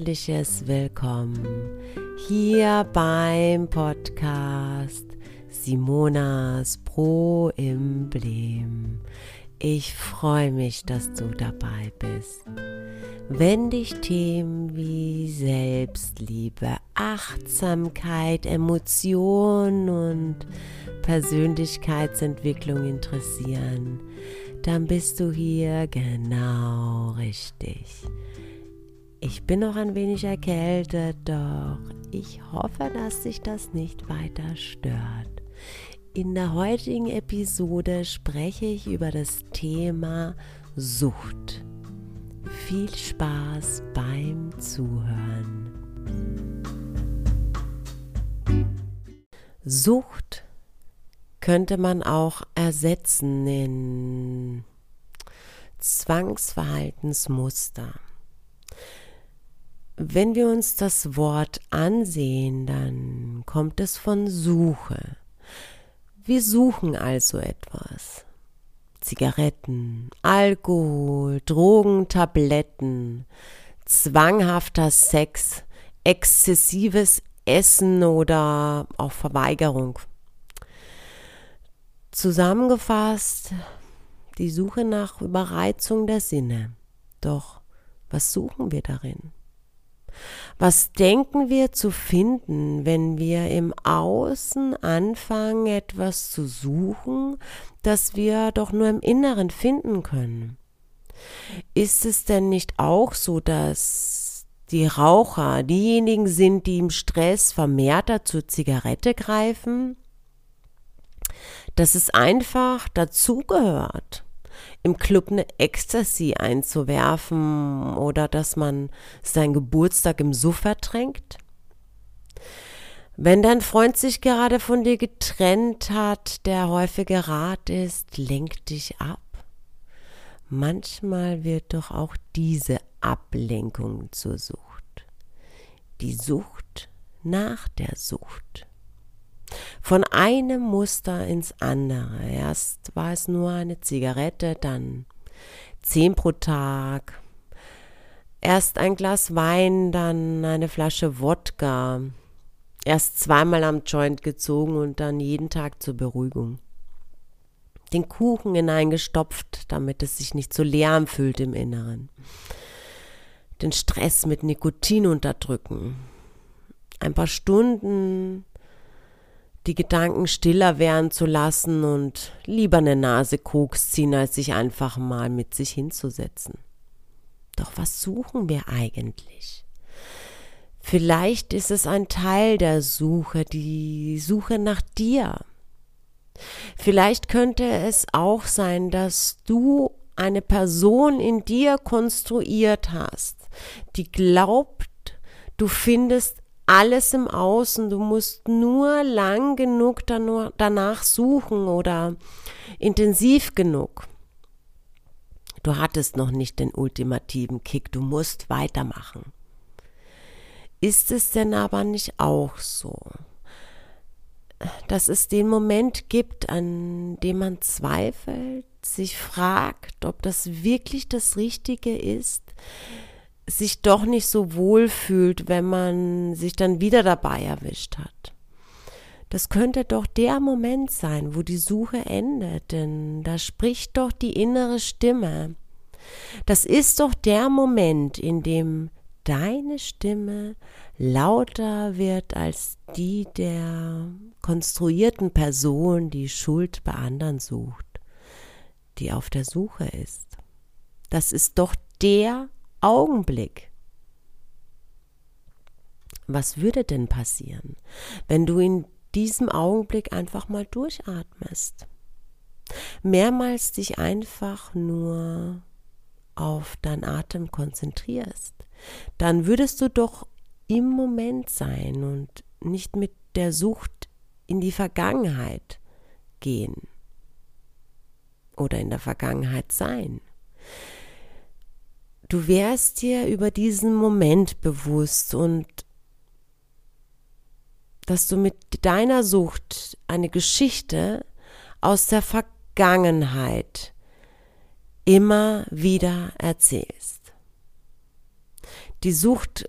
herzliches Willkommen hier beim Podcast Simonas Pro Emblem. Ich freue mich, dass du dabei bist. Wenn dich Themen wie Selbstliebe, Achtsamkeit, Emotion und Persönlichkeitsentwicklung interessieren, dann bist du hier genau richtig. Ich bin noch ein wenig erkältet, doch ich hoffe, dass sich das nicht weiter stört. In der heutigen Episode spreche ich über das Thema Sucht. Viel Spaß beim Zuhören. Sucht könnte man auch ersetzen in Zwangsverhaltensmuster. Wenn wir uns das Wort ansehen, dann kommt es von Suche. Wir suchen also etwas. Zigaretten, Alkohol, Drogen, Tabletten, zwanghafter Sex, exzessives Essen oder auch Verweigerung. Zusammengefasst die Suche nach Überreizung der Sinne. Doch was suchen wir darin? Was denken wir zu finden, wenn wir im Außen anfangen, etwas zu suchen, das wir doch nur im Inneren finden können? Ist es denn nicht auch so, dass die Raucher diejenigen sind, die im Stress vermehrter zur Zigarette greifen? Dass es einfach dazugehört im Club eine Ecstasy einzuwerfen oder dass man seinen Geburtstag im Suff vertränkt? Wenn dein Freund sich gerade von dir getrennt hat, der häufige Rat ist, lenk dich ab. Manchmal wird doch auch diese Ablenkung zur Sucht. Die Sucht nach der Sucht von einem Muster ins andere. Erst war es nur eine Zigarette, dann zehn pro Tag, erst ein Glas Wein, dann eine Flasche Wodka, erst zweimal am Joint gezogen und dann jeden Tag zur Beruhigung. Den Kuchen hineingestopft, damit es sich nicht so leer anfühlt im Inneren. Den Stress mit Nikotin unterdrücken. Ein paar Stunden die Gedanken stiller werden zu lassen und lieber eine Nase Koks ziehen, als sich einfach mal mit sich hinzusetzen. Doch was suchen wir eigentlich? Vielleicht ist es ein Teil der Suche, die Suche nach dir. Vielleicht könnte es auch sein, dass du eine Person in dir konstruiert hast, die glaubt, du findest alles im Außen. Du musst nur lang genug danach suchen oder intensiv genug. Du hattest noch nicht den ultimativen Kick, du musst weitermachen. Ist es denn aber nicht auch so, dass es den Moment gibt, an dem man zweifelt, sich fragt, ob das wirklich das Richtige ist, sich doch nicht so wohl fühlt, wenn man sich dann wieder dabei erwischt hat. Das könnte doch der Moment sein, wo die Suche endet, denn da spricht doch die innere Stimme. Das ist doch der Moment, in dem deine Stimme lauter wird als die der konstruierten Person, die Schuld bei anderen sucht, die auf der Suche ist. Das ist doch der Augenblick. Was würde denn passieren, wenn du in diesem Augenblick einfach mal durchatmest? Mehrmals dich einfach nur auf deinen Atem konzentrierst, dann würdest du doch im Moment sein und nicht mit der Sucht in die Vergangenheit gehen oder in der Vergangenheit sein. Du wärst dir über diesen Moment bewusst und dass du mit deiner Sucht eine Geschichte aus der Vergangenheit immer wieder erzählst. Die Sucht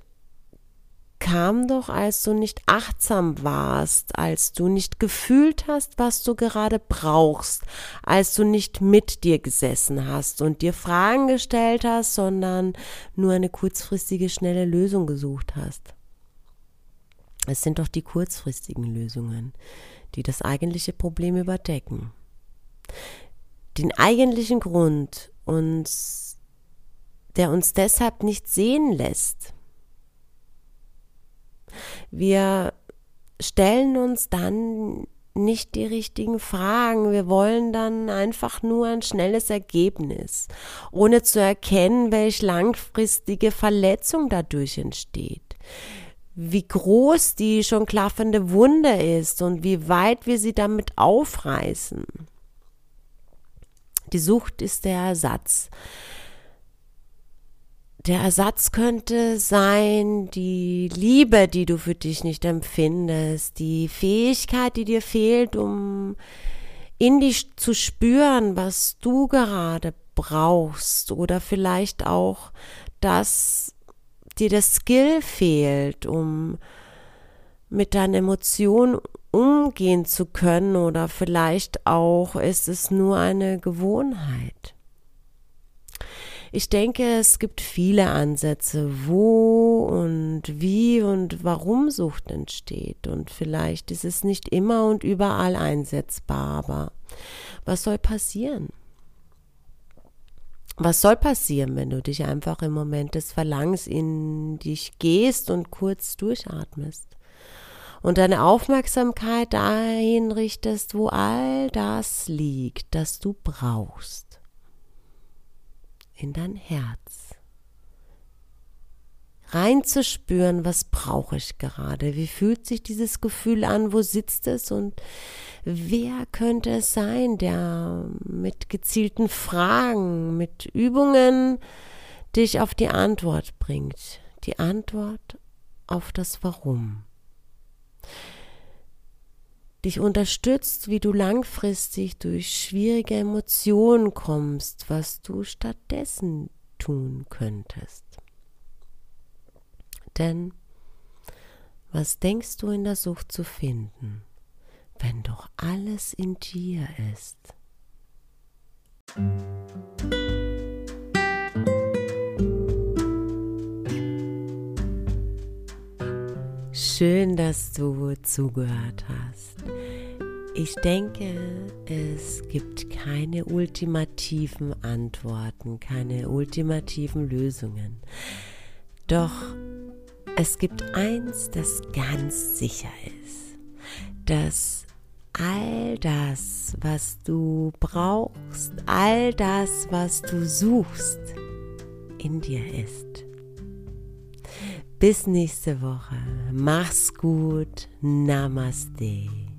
kam doch, als du nicht achtsam warst, als du nicht gefühlt hast, was du gerade brauchst, als du nicht mit dir gesessen hast und dir Fragen gestellt hast, sondern nur eine kurzfristige, schnelle Lösung gesucht hast. Es sind doch die kurzfristigen Lösungen, die das eigentliche Problem überdecken. Den eigentlichen Grund, uns, der uns deshalb nicht sehen lässt, wir stellen uns dann nicht die richtigen Fragen. Wir wollen dann einfach nur ein schnelles Ergebnis, ohne zu erkennen, welche langfristige Verletzung dadurch entsteht. Wie groß die schon klaffende Wunde ist und wie weit wir sie damit aufreißen. Die Sucht ist der Ersatz der Ersatz könnte sein die Liebe, die du für dich nicht empfindest, die Fähigkeit, die dir fehlt, um in dich zu spüren, was du gerade brauchst oder vielleicht auch, dass dir der Skill fehlt, um mit deinen Emotionen umgehen zu können oder vielleicht auch ist es nur eine Gewohnheit. Ich denke, es gibt viele Ansätze, wo und wie und warum Sucht entsteht. Und vielleicht ist es nicht immer und überall einsetzbar, aber was soll passieren? Was soll passieren, wenn du dich einfach im Moment des Verlangens in dich gehst und kurz durchatmest? und deine Aufmerksamkeit dahin richtest, wo all das liegt, das du brauchst in dein Herz. Reinzuspüren, was brauche ich gerade? Wie fühlt sich dieses Gefühl an? Wo sitzt es? Und wer könnte es sein, der mit gezielten Fragen, mit Übungen dich auf die Antwort bringt? Die Antwort auf das Warum dich unterstützt, wie du langfristig durch schwierige Emotionen kommst, was du stattdessen tun könntest. Denn was denkst du in der Sucht zu finden, wenn doch alles in dir ist? Schön, dass du zugehört hast. Ich denke, es gibt keine ultimativen Antworten, keine ultimativen Lösungen. Doch es gibt eins, das ganz sicher ist, dass all das, was du brauchst, all das, was du suchst, in dir ist. Bis nächste Woche. Mach's gut. Namaste.